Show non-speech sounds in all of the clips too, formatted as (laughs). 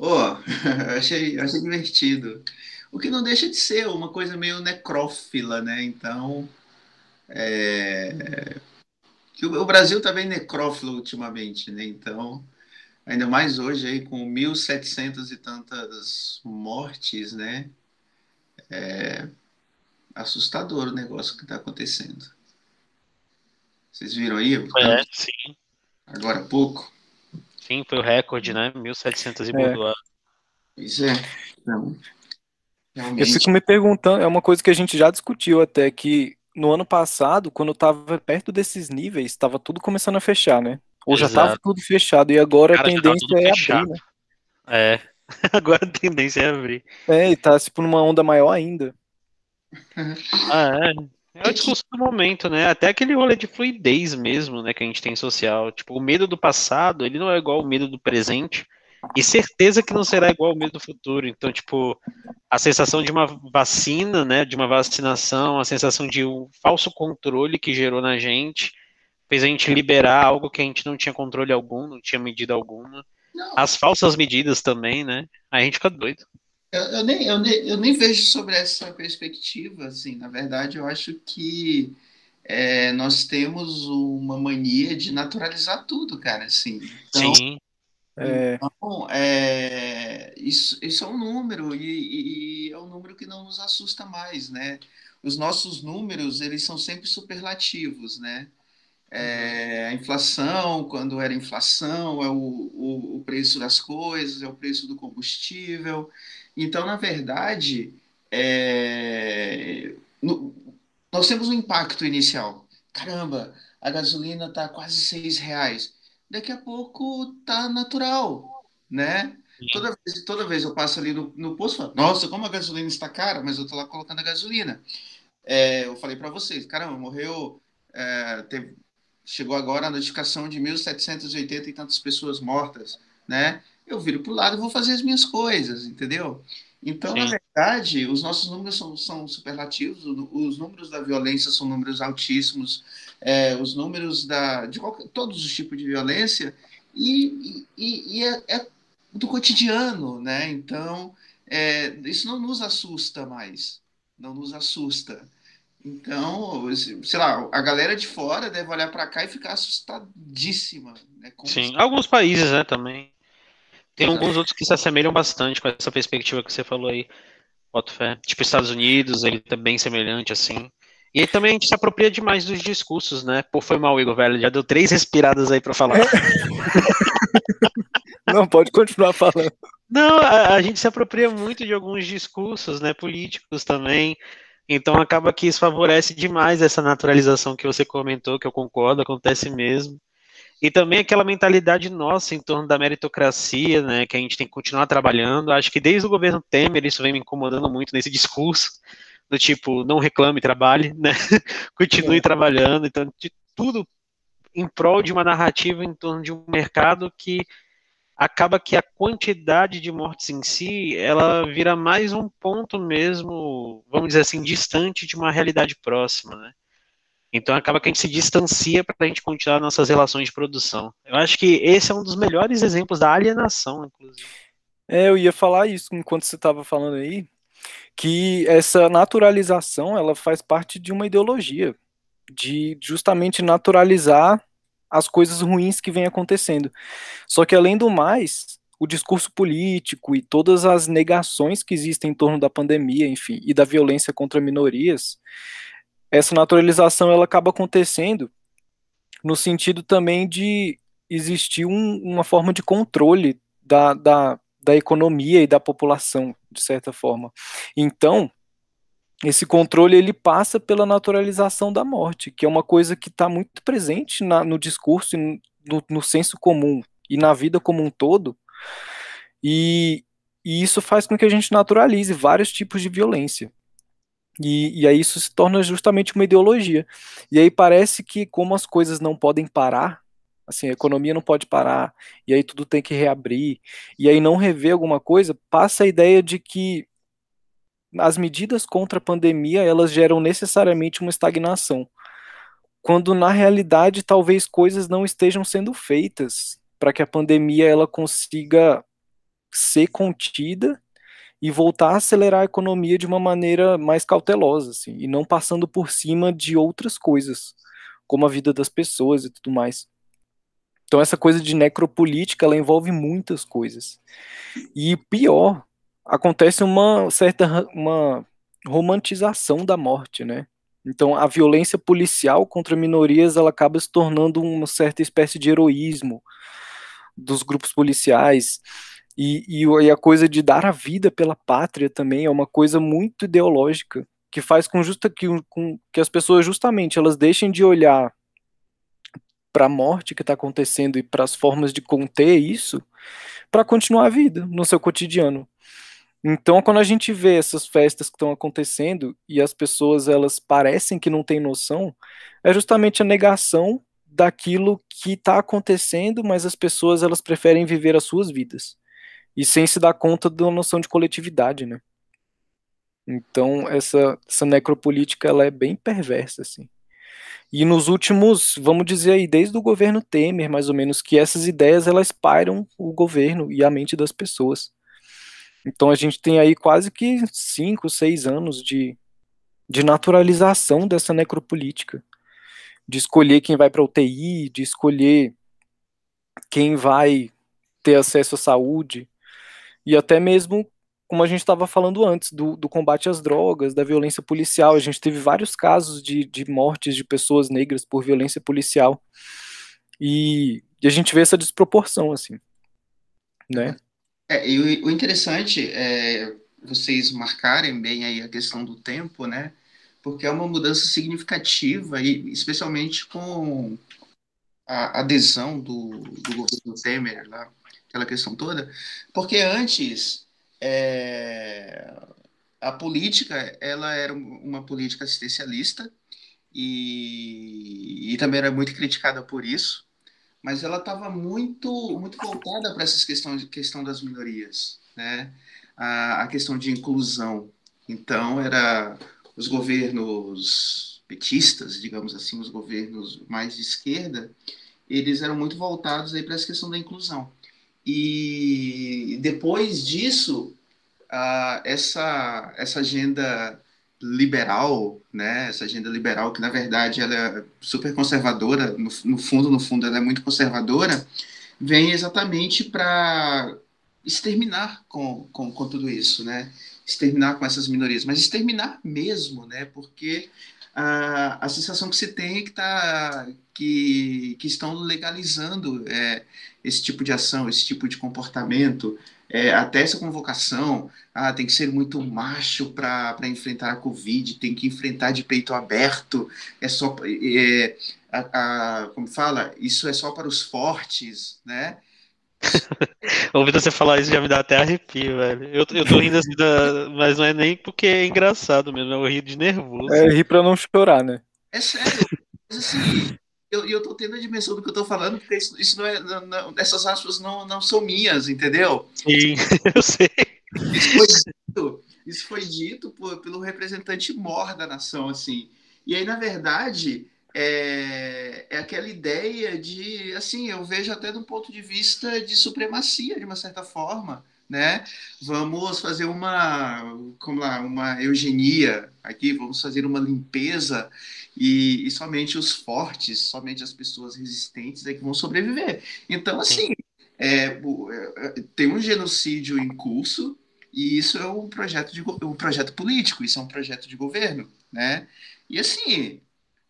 Oh, (laughs) achei, achei divertido. O que não deixa de ser uma coisa meio necrófila, né? Então, é... o Brasil tá bem necrófilo ultimamente, né? Então, ainda mais hoje aí com 1.700 e tantas mortes, né? É assustador o negócio que está acontecendo. Vocês viram aí? É, sim. Agora há pouco. Sim, foi o recorde, né? 1.700 e é. Pois é. Então, realmente... Eu fico me perguntando, é uma coisa que a gente já discutiu até, que no ano passado, quando estava perto desses níveis, estava tudo começando a fechar, né? Ou Exato. já estava tudo fechado, e agora Cara, a tendência é fechado. abrir, né? É, (laughs) agora a tendência é abrir. É, e tá tipo numa onda maior ainda. ah, é. É o discurso do momento, né? Até aquele rolê de fluidez mesmo, né, que a gente tem social. Tipo, o medo do passado, ele não é igual ao medo do presente. E certeza que não será igual ao medo do futuro. Então, tipo, a sensação de uma vacina, né, de uma vacinação, a sensação de um falso controle que gerou na gente, fez a gente liberar algo que a gente não tinha controle algum, não tinha medida alguma. Não. As falsas medidas também, né? Aí a gente fica doido. Eu, eu, nem, eu, nem, eu nem vejo sobre essa perspectiva, assim, na verdade, eu acho que é, nós temos uma mania de naturalizar tudo, cara, assim. Então, Sim. É. Então, é, isso, isso é um número e, e, é um número que não nos assusta mais, né? Os nossos números, eles são sempre superlativos, né? É, a inflação, quando era inflação, é o, o, o preço das coisas, é o preço do combustível. Então, na verdade, é... no... nós temos um impacto inicial. Caramba, a gasolina está quase seis reais. Daqui a pouco tá natural, né? Toda vez, toda vez eu passo ali no, no posto, falo, nossa, como a gasolina está cara, mas eu tô lá colocando a gasolina. É, eu falei para vocês, caramba, morreu, é, teve, chegou agora a notificação de 1.780 e tantas pessoas mortas, né? Eu viro para o lado e vou fazer as minhas coisas, entendeu? Então, Sim. na verdade, os nossos números são, são superlativos, os números da violência são números altíssimos, é, os números da, de qualquer, todos os tipos de violência, e, e, e é, é, do cotidiano, né? Então, é, isso não nos assusta mais, não nos assusta. Então, sei lá, a galera de fora deve olhar para cá e ficar assustadíssima. Né? Sim, alguns países, né, também. Tem alguns outros que se assemelham bastante com essa perspectiva que você falou aí, Boto fé. Tipo, Estados Unidos, ele tá bem semelhante, assim. E aí também a gente se apropria demais dos discursos, né? Pô, foi mal, Igor, velho. Já deu três respiradas aí pra falar. Não, pode continuar falando. Não, a, a, gente se apropria muito de alguns discursos, né? Políticos também. Então acaba que isso favorece demais essa naturalização que você comentou, que eu concordo, acontece mesmo. E também aquela mentalidade nossa em torno da meritocracia, né, que a gente tem que continuar trabalhando. Acho que desde o governo Temer isso vem me incomodando muito nesse (laughs) discurso, do tipo, não reclame, trabalhe, né, (laughs) continue é. trabalhando. Então, de tudo em prol de uma narrativa em torno de um mercado que acaba que a quantidade de mortes em si, ela vira mais um ponto mesmo, vamos dizer assim, distante de uma realidade próxima, né? Então acaba que a gente se distancia para a gente continuar nossas relações de produção. Eu acho que esse é um dos melhores exemplos da alienação, inclusive. É, eu ia falar isso enquanto você estava falando aí, que essa naturalização ela faz parte de uma ideologia de justamente naturalizar as coisas ruins que vêm acontecendo. Só que além do mais, o discurso político e todas as negações que existem em torno da pandemia, enfim, e da violência contra minorias, essa naturalização ela acaba acontecendo no sentido também de existir um, uma forma de controle da, da, da economia e da população, de certa forma. Então, esse controle ele passa pela naturalização da morte, que é uma coisa que está muito presente na, no discurso, no, no senso comum e na vida como um todo, e, e isso faz com que a gente naturalize vários tipos de violência. E, e aí isso se torna justamente uma ideologia. E aí parece que, como as coisas não podem parar, assim, a economia não pode parar, e aí tudo tem que reabrir, e aí não rever alguma coisa, passa a ideia de que as medidas contra a pandemia, elas geram necessariamente uma estagnação. Quando na realidade talvez coisas não estejam sendo feitas para que a pandemia ela consiga ser contida e voltar a acelerar a economia de uma maneira mais cautelosa, assim, e não passando por cima de outras coisas, como a vida das pessoas e tudo mais. Então essa coisa de necropolítica, ela envolve muitas coisas. E pior, acontece uma certa uma romantização da morte, né? Então a violência policial contra minorias, ela acaba se tornando uma certa espécie de heroísmo dos grupos policiais. E, e, e, a coisa de dar a vida pela pátria também é uma coisa muito ideológica, que faz com, justa, que, com que as pessoas justamente elas deixem de olhar para a morte que está acontecendo e para as formas de conter isso, para continuar a vida no seu cotidiano. Então, quando a gente vê essas festas que estão acontecendo e as pessoas elas parecem que não têm noção, é justamente a negação daquilo que está acontecendo, mas as pessoas elas preferem viver as suas vidas e sem se dar conta da noção de coletividade, né? Então essa essa necropolítica ela é bem perversa assim. E nos últimos, vamos dizer aí, desde o governo Temer, mais ou menos, que essas ideias elas pairam o governo e a mente das pessoas. Então a gente tem aí quase que cinco, seis anos de, de naturalização dessa necropolítica, de escolher quem vai para UTI, de escolher quem vai ter acesso à saúde, e até mesmo, como a gente estava falando antes, do, do, combate às drogas, da violência policial. A gente teve vários casos de, de mortes de pessoas negras por violência policial. E, e a gente vê essa desproporção, assim, né? É, e o, o interessante é vocês marcarem bem aí a questão do tempo, né? Porque é uma mudança significativa, e especialmente com a adesão do, do governo Temer lá aquela questão toda, porque antes é, a política ela era uma política assistencialista e, e também era muito criticada por isso, mas ela estava muito muito voltada para essas questões questão das minorias, né? A, a questão de inclusão. Então era os governos petistas, digamos assim, os governos mais de esquerda, eles eram muito voltados aí para essa questão da inclusão. E depois disso, uh, essa, essa agenda liberal, né, essa agenda liberal que na verdade ela é super conservadora, no, no fundo, no fundo ela é muito conservadora, vem exatamente para exterminar com, com, com tudo isso, né? Exterminar com essas minorias, mas exterminar mesmo, né? Porque a, a sensação que se tem é que, tá, que, que estão legalizando é, esse tipo de ação, esse tipo de comportamento, é, até essa convocação, ah, tem que ser muito macho para enfrentar a Covid, tem que enfrentar de peito aberto, é só, é, a, a, como fala, isso é só para os fortes, né? (laughs) Ouvindo você falar isso já me dá até arrepio, velho. Eu, eu tô rindo assim, da... mas não é nem porque é engraçado mesmo, eu rio de nervoso. É rir pra não chorar, né? É sério. Mas assim, eu, eu tô tendo a dimensão do que eu tô falando, porque isso, isso não é. Não, não, essas aspas não, não são minhas, entendeu? Sim, (laughs) eu sei. Isso foi dito, isso foi dito por, pelo representante mor da nação, assim. E aí, na verdade, é, é aquela ideia de, assim, eu vejo até do ponto de vista de supremacia, de uma certa forma, né? Vamos fazer uma, como lá, uma eugenia aqui, vamos fazer uma limpeza e, e, somente os fortes, somente as pessoas resistentes é que vão sobreviver. Então, assim, é, é, tem um genocídio em curso e isso é um projeto de um projeto político, isso é um projeto de governo, né? E assim,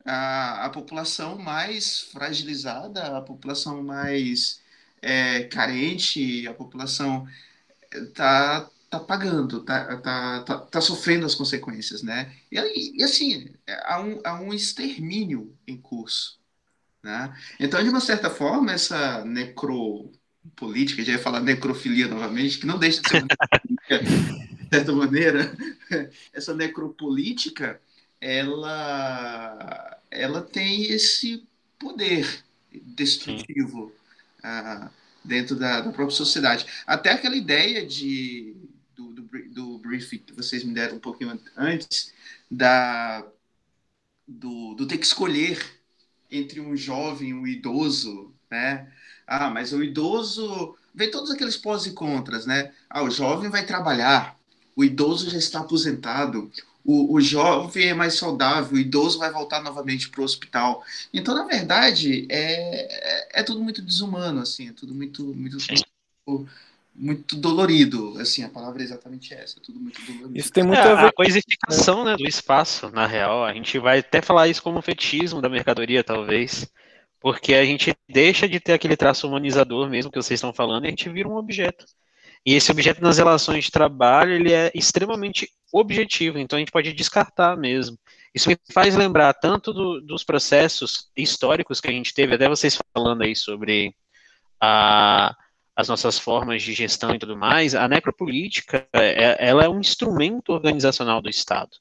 a, a população mais fragilizada, a população mais é, carente, a população está tá pagando, tá, tá, tá, tá, sofrendo as consequências, né? E, e assim, há um, há um extermínio em curso, né? Então, de uma certa forma, essa necropolítica, já ia falar necrofilia novamente, que não deixa de ser de certa maneira, (laughs) essa necropolítica, ela, ela tem esse poder destrutivo uh, dentro da, da, própria sociedade. Até aquela ideia de, do, do, do, briefing que vocês me deram um pouquinho antes, da, do, do ter que escolher entre um jovem e um idoso, né? Ah, mas o idoso vem todos aqueles pós e contras, né? Ah, o jovem vai trabalhar, o idoso já está aposentado, o, o jovem é mais saudável, o idoso vai voltar novamente para o hospital. Então, na verdade, é, é, é, tudo muito desumano, assim, é tudo muito, muito, muito, muito dolorido, assim, a palavra é exatamente essa, é tudo muito dolorido. Isso tem muito é, a ver a coisificação, né, do espaço, na real, a gente vai até falar isso como um fetismo da mercadoria, talvez, porque a gente deixa de ter aquele traço humanizador mesmo que vocês estão falando e a gente vira um objeto. E esse objeto nas relações de trabalho, ele é extremamente objetivo, então a gente pode descartar mesmo. Isso me faz lembrar tanto do, dos processos históricos que a gente teve, até vocês falando aí sobre a, as nossas formas de gestão e tudo mais, a necropolítica, é, ela é um instrumento organizacional do Estado.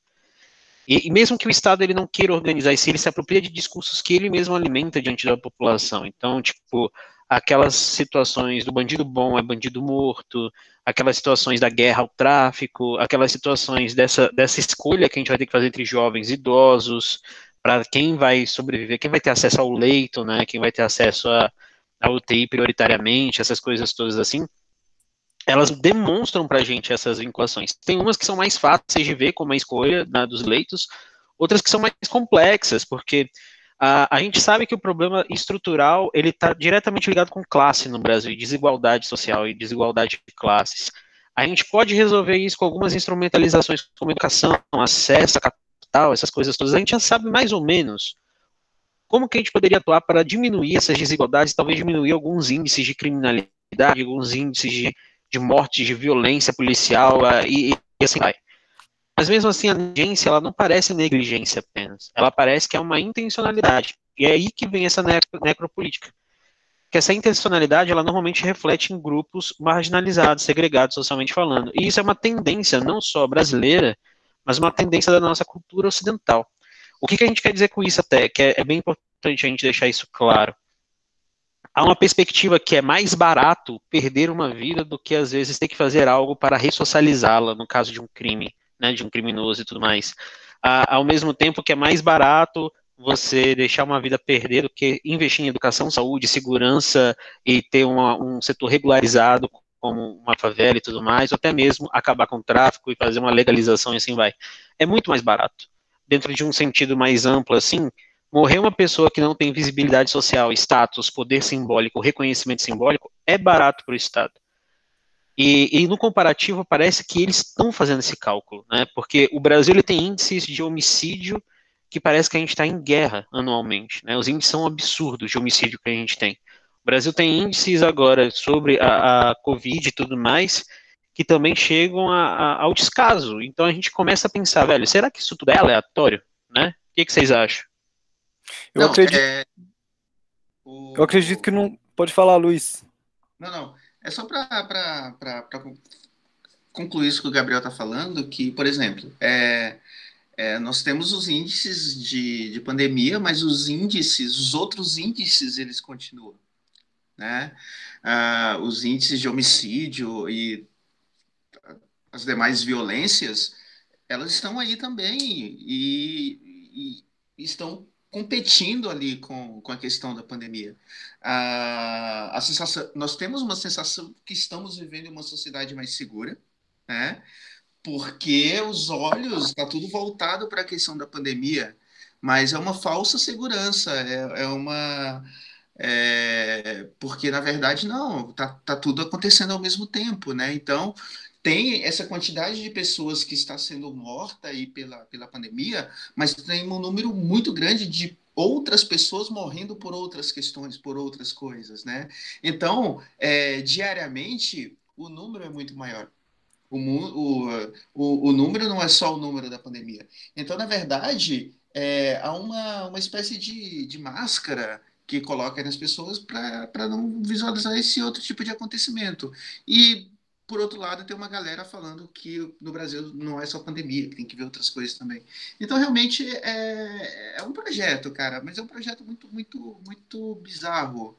E, e, mesmo que o Estado ele não queira organizar isso, ele se apropria de discursos que ele mesmo alimenta diante da população. Então, tipo, aquelas situações do bandido bom é bandido morto, aquelas situações da guerra ao tráfico, aquelas situações dessa, dessa escolha que a gente vai ter que fazer entre jovens e idosos, para quem vai sobreviver, quem vai ter acesso ao leito, né, quem vai ter acesso a UTI prioritariamente, essas coisas todas assim, elas demonstram para a gente essas vinculações. Tem umas que são mais fáceis de ver como a escolha né, dos leitos, outras que são mais complexas, porque a, a gente sabe que o problema estrutural ele está diretamente ligado com classe no Brasil, desigualdade social e desigualdade de classes. A gente pode resolver isso com algumas instrumentalizações como educação, acesso a capital, essas coisas todas. A gente já sabe mais ou menos como que a gente poderia atuar para diminuir essas desigualdades, talvez diminuir alguns índices de criminalidade, alguns índices de, de morte, de violência policial e, e assim vai. Mas mesmo assim, a negligência, ela não parece negligência apenas. Ela parece que é uma intencionalidade. E é aí que vem essa necropolítica. Que essa intencionalidade, ela normalmente reflete em grupos marginalizados, segregados socialmente falando. E isso é uma tendência não só brasileira, mas uma tendência da nossa cultura ocidental. O que, que a gente quer dizer com isso até? Que é, é bem importante a gente deixar isso claro. Há uma perspectiva que é mais barato perder uma vida do que às vezes ter que fazer algo para ressocializá-la no caso de um crime né, de um criminoso e tudo mais. Ah, ao mesmo tempo que é mais barato você deixar uma vida perder do que investir em educação, saúde, segurança e ter uma, um setor regularizado como uma favela e tudo mais, ou até mesmo acabar com o tráfico e fazer uma legalização e assim vai. É muito mais barato. Dentro de um sentido mais amplo assim, morrer uma pessoa que não tem visibilidade social, status, poder simbólico, reconhecimento simbólico, é barato para o Estado. E, e, no comparativo parece que eles estão fazendo esse cálculo, né? Porque o Brasil ele tem índices de homicídio que parece que a gente está em guerra anualmente, né? Os índices são absurdos de homicídio que a gente tem. O Brasil tem índices agora sobre a, a Covid e tudo mais que também chegam a, a, ao descaso. Então a gente começa a pensar, velho, será que isso tudo é aleatório, né? O que, que vocês acham? Eu não, acredito. É... O... Eu acredito que não. Pode falar, Luiz. Não, não. É só para concluir isso que o Gabriel está falando, que, por exemplo, é, é, nós temos os índices de, de pandemia, mas os índices, os outros índices, eles continuam. Né? Ah, os índices de homicídio e as demais violências, elas estão aí também e, e estão competindo ali com, com a questão da pandemia. A, a sensação, nós temos uma sensação que estamos vivendo uma sociedade mais segura, né? Porque os olhos está tudo voltado para a questão da pandemia, mas é uma falsa segurança, é, é uma é, porque na verdade não, tá, tá tudo acontecendo ao mesmo tempo, né? Então tem essa quantidade de pessoas que está sendo morta aí pela, pela pandemia, mas tem um número muito grande de outras pessoas morrendo por outras questões, por outras coisas, né? Então, é, diariamente, o número é muito maior. O, o, o, o, número não é só o número da pandemia. Então, na verdade, é, há uma, uma espécie de, de máscara que coloca nas pessoas para não visualizar esse outro tipo de acontecimento. E por outro lado, tem uma galera falando que no Brasil não é só pandemia, que tem que ver outras coisas também. Então, realmente, é, é um projeto, cara, mas é um projeto muito, muito, muito bizarro.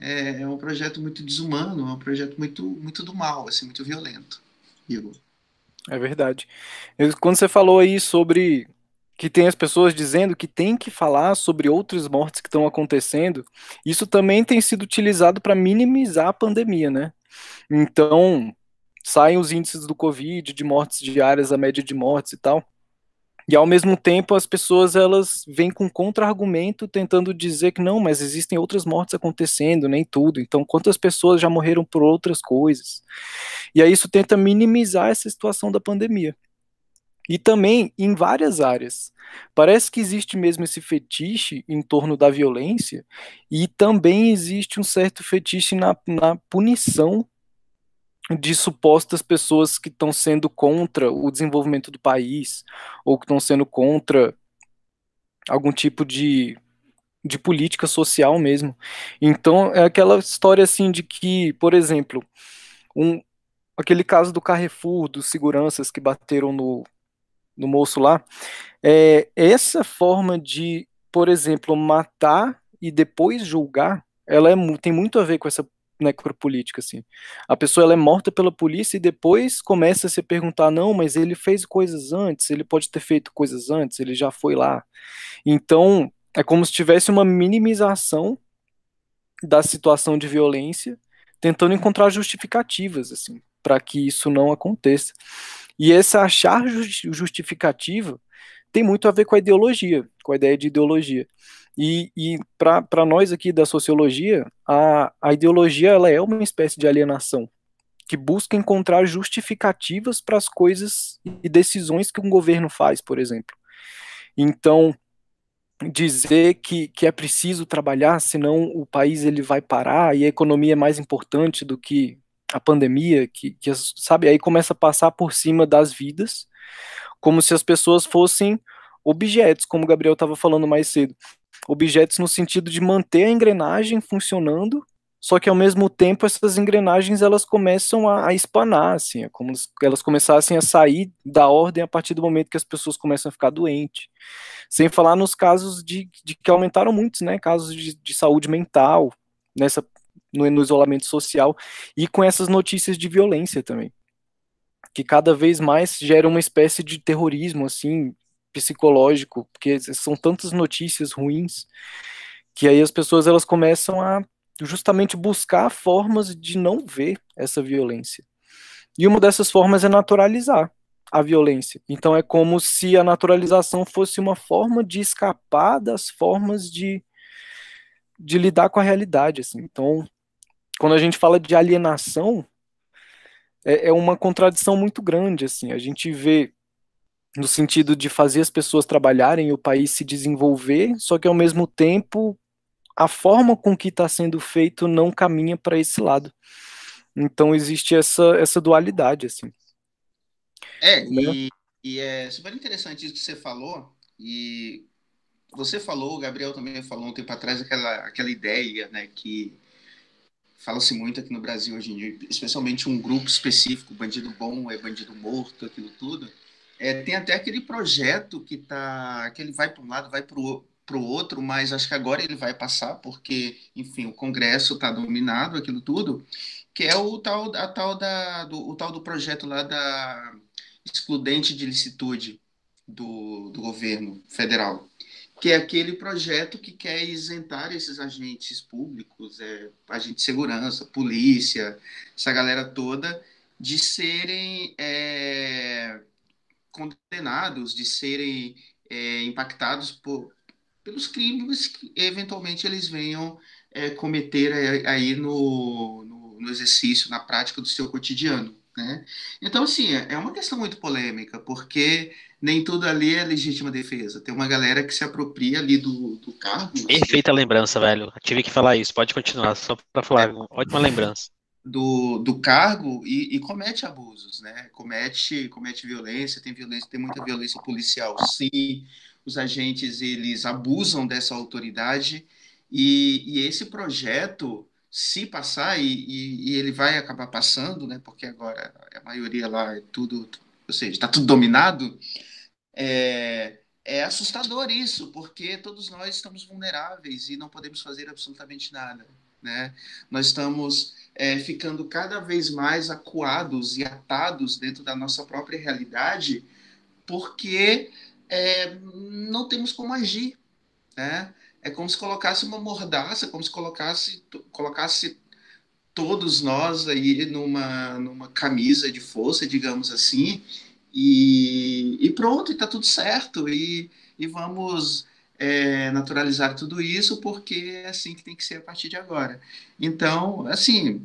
É, é, um projeto muito desumano, é um projeto muito, muito do mal, assim, muito violento. Igor. É verdade. Quando você falou aí sobre que tem as pessoas dizendo que tem que falar sobre outras mortes que estão acontecendo, isso também tem sido utilizado para minimizar a pandemia, né? Então, saem os índices do Covid, de mortes diárias, a média de mortes e tal. E ao mesmo tempo as pessoas elas vêm com contra-argumento tentando dizer que não, mas existem outras mortes acontecendo, nem tudo. Então, quantas pessoas já morreram por outras coisas? E aí isso tenta minimizar essa situação da pandemia. E também em várias áreas. Parece que existe mesmo esse fetiche em torno da violência, e também existe um certo fetiche na, na punição de supostas pessoas que estão sendo contra o desenvolvimento do país, ou que estão sendo contra algum tipo de, de política social mesmo. Então, é aquela história assim de que, por exemplo, um, aquele caso do Carrefour, dos seguranças que bateram no, no moço lá, é, essa forma de, por exemplo, matar e depois julgar, ela é, tem muito a ver com essa necropolítica, assim. A pessoa ela é morta pela polícia e depois começa a se perguntar, não, mas ele fez coisas antes, ele pode ter feito coisas antes, ele já foi lá. Então, é como se tivesse uma minimização da situação de violência, tentando encontrar justificativas, assim, para que isso não aconteça. E essa achar justificativa tem muito a ver com a ideologia, com a ideia de ideologia. E, e para nós aqui da sociologia, a, a ideologia ela é uma espécie de alienação que busca encontrar justificativas para as coisas e decisões que um governo faz, por exemplo. Então, dizer que, que é preciso trabalhar, senão o país ele vai parar e a economia é mais importante do que a pandemia, que, que sabe, aí começa a passar por cima das vidas, como se as pessoas fossem objetos, como o Gabriel estava falando mais cedo objetos no sentido de manter a engrenagem funcionando, só que ao mesmo tempo essas engrenagens elas começam a, a espanar, assim, é como se elas começassem a sair da ordem a partir do momento que as pessoas começam a ficar doentes. Sem falar nos casos de, de que aumentaram muitos, né, casos de, de saúde mental, nessa no, no isolamento social, e com essas notícias de violência também que cada vez mais gera uma espécie de terrorismo, assim, psicológico, porque são tantas notícias ruins que aí as pessoas elas começam a justamente buscar formas de não ver essa violência. E uma dessas formas é naturalizar a violência. Então é como se a naturalização fosse uma forma de escapar das formas de, de lidar com a realidade. Assim. Então, quando a gente fala de alienação, é, é uma contradição muito grande. Assim. A gente vê no sentido de fazer as pessoas trabalharem e o país se desenvolver, só que ao mesmo tempo a forma com que está sendo feito não caminha para esse lado. Então existe essa, essa dualidade, assim. É, né? e, e, é super interessante isso que você falou, e você falou, o Gabriel também falou um tempo atrás, aquela, aquela ideia, né, que fala-se muito aqui no Brasil hoje em dia, especialmente um grupo específico, bandido bom é bandido morto, aquilo tudo, é, tem até aquele projeto que tá, que ele vai para um lado, vai para o outro, mas acho que agora ele vai passar, porque, enfim, o Congresso está dominado, aquilo tudo, que é o tal, a tal da, do, o tal do projeto lá da excludente de licitude do, do governo federal, que é aquele projeto que quer isentar esses agentes públicos, é, agente de segurança, polícia, essa galera toda, de serem é, condenados, de serem é, impactados por, pelos crimes que eventualmente eles venham é, cometer aí no, no, no, exercício, na prática do seu cotidiano. Né? Então, assim, é, é uma questão muito polêmica, porque nem tudo ali é legítima defesa. Tem uma galera que se apropria ali do, do cargo. Perfeita lembrança, velho. tive que falar isso. Pode continuar, só para falar. É. Ótima lembrança do, do cargo e, e, comete abusos, né? Comete, comete violência, tem violência, tem muita violência policial, sim. Os agentes eles abusam dessa autoridade e, e esse projeto, se passar e, e, ele vai acabar passando, né? Porque agora a maioria lá é tudo, ou seja, está tudo dominado. É, é assustador isso, porque todos nós estamos vulneráveis e não podemos fazer absolutamente nada. Né? Nós estamos é, ficando cada vez mais acuados e atados dentro da nossa própria realidade, porque é, não temos como agir. Né? É como se colocasse uma mordaça, como se colocasse, colocasse todos nós aí numa, numa camisa de força, digamos assim, e, e pronto, e tá tudo certo, e, e vamos é, naturalizar tudo isso, porque é assim que tem que ser a partir de agora. Então, assim,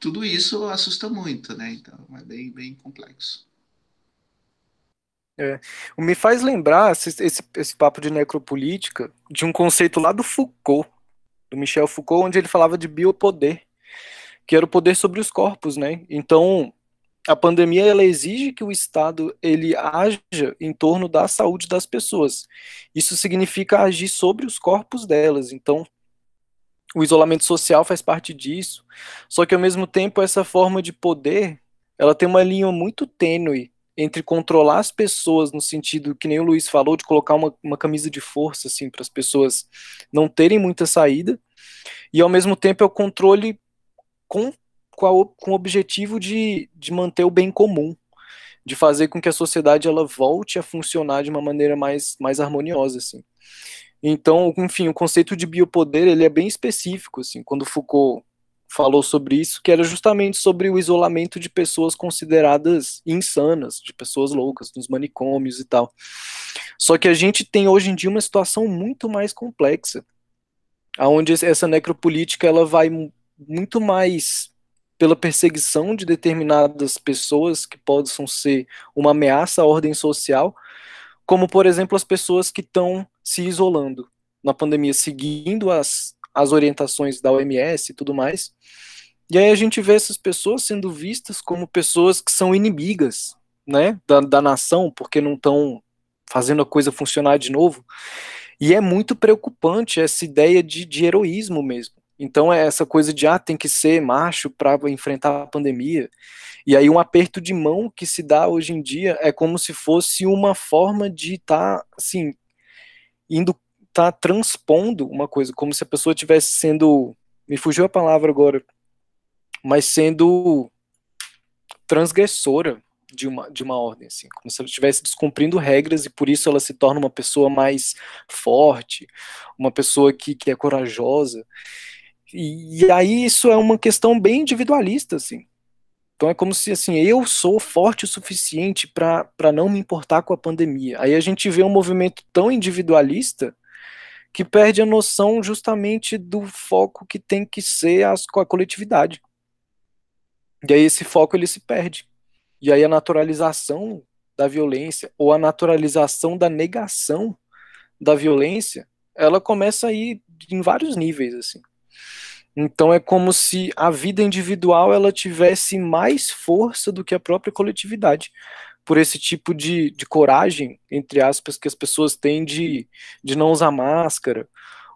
tudo isso assusta muito, né? Então, é bem, bem complexo. É. Me faz lembrar esse, esse, esse papo de necropolítica de um conceito lá do Foucault, do Michel Foucault, onde ele falava de biopoder, que era o poder sobre os corpos, né? Então, a pandemia ela exige que o Estado ele haja em torno da saúde das pessoas. Isso significa agir sobre os corpos delas. Então, o isolamento social faz parte disso. Só que ao mesmo tempo essa forma de poder, ela tem uma linha muito tênue entre controlar as pessoas no sentido que nem o Luiz falou de colocar uma, uma camisa de força assim para as pessoas não terem muita saída e ao mesmo tempo é o controle com com, a, com o objetivo de, de manter o bem comum, de fazer com que a sociedade ela volte a funcionar de uma maneira mais, mais harmoniosa, assim. Então, enfim, o conceito de biopoder, ele é bem específico, assim, quando Foucault falou sobre isso, que era justamente sobre o isolamento de pessoas consideradas insanas, de pessoas loucas, nos manicômios e tal. Só que a gente tem hoje em dia uma situação muito mais complexa, aonde essa necropolítica ela vai muito mais pela perseguição de determinadas pessoas que possam ser uma ameaça à ordem social, como, por exemplo, as pessoas que estão se isolando na pandemia, seguindo as, as orientações da OMS e tudo mais. E aí a gente vê essas pessoas sendo vistas como pessoas que são inimigas né, da, da nação, porque não estão fazendo a coisa funcionar de novo. E é muito preocupante essa ideia de, de heroísmo mesmo. Então é essa coisa de ah, tem que ser macho para enfrentar a pandemia. E aí um aperto de mão que se dá hoje em dia é como se fosse uma forma de estar tá, assim indo tá transpondo uma coisa, como se a pessoa tivesse sendo, me fugiu a palavra agora, mas sendo transgressora de uma, de uma ordem, assim, como se ela estivesse descumprindo regras e por isso ela se torna uma pessoa mais forte, uma pessoa que, que é corajosa. E, aí isso é uma questão bem individualista, assim. Então é como se assim, eu sou forte o suficiente para não me importar com a pandemia. Aí a gente vê um movimento tão individualista que perde a noção justamente do foco que tem que ser as, a coletividade. E aí esse foco ele se perde. E aí a naturalização da violência ou a naturalização da negação da violência, ela começa a ir em vários níveis assim. Então é como se a vida individual ela tivesse mais força do que a própria coletividade, por esse tipo de, de coragem, entre aspas, que as pessoas têm de, de não usar máscara,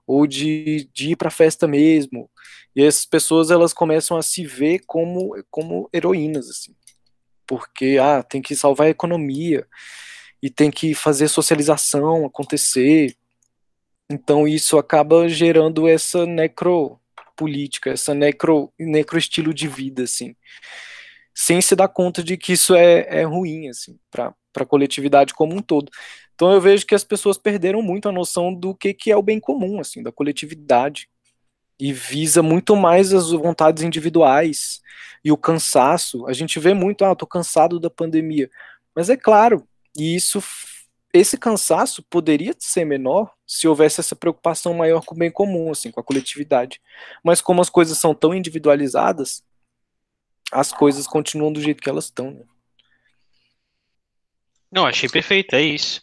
ou de, de ir para a festa mesmo. E essas pessoas elas começam a se ver como, como heroínas, assim. Porque, ah, tem que salvar a economia, e tem que fazer socialização acontecer. Então isso acaba gerando essa necro política, essa necro, necro estilo de vida, assim, sem se dar conta de que isso é, é ruim, assim, para a coletividade como um todo. Então eu vejo que as pessoas perderam muito a noção do que, que é o bem comum, assim, da coletividade, e visa muito mais as vontades individuais e o cansaço. A gente vê muito, ah, tô cansado da pandemia, mas é claro, e isso esse cansaço poderia ser menor se houvesse essa preocupação maior com o bem comum, assim, com a coletividade. Mas como as coisas são tão individualizadas, as coisas continuam do jeito que elas estão. Né? Não, achei perfeito, é isso.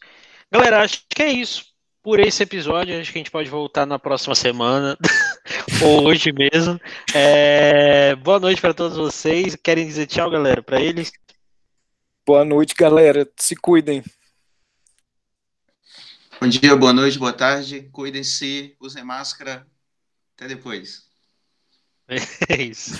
Galera, acho que é isso. Por esse episódio, acho que a gente pode voltar na próxima semana, (laughs) ou hoje mesmo. É... Boa noite para todos vocês. Querem dizer tchau, galera, para eles? Boa noite, galera. Se cuidem. Bom dia, boa noite, boa tarde. Cuidem-se, usem máscara. Até depois. (laughs) É isso.